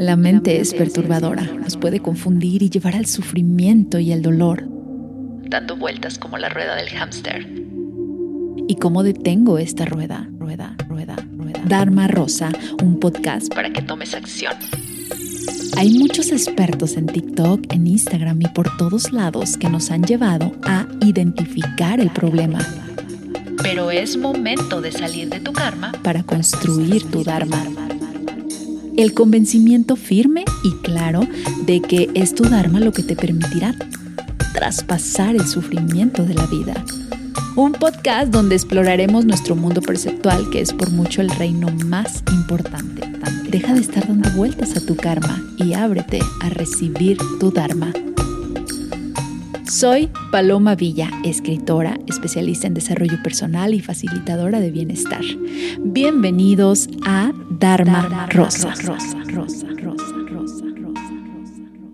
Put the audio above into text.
La mente es perturbadora, nos puede confundir y llevar al sufrimiento y el dolor, dando vueltas como la rueda del hámster. ¿Y cómo detengo esta rueda? Rueda, rueda, rueda. Dharma Rosa, un podcast para que tomes acción. Hay muchos expertos en TikTok, en Instagram y por todos lados que nos han llevado a identificar el problema. Pero es momento de salir de tu karma para construir tu Dharma el convencimiento firme y claro de que es tu Dharma lo que te permitirá traspasar el sufrimiento de la vida. Un podcast donde exploraremos nuestro mundo perceptual, que es por mucho el reino más importante. Deja de estar dando vueltas a tu karma y ábrete a recibir tu Dharma. Soy Paloma Villa, escritora, especialista en desarrollo personal y facilitadora de bienestar. Bienvenidos a Dharma, Rosa. Rosa, Rosa, Rosa.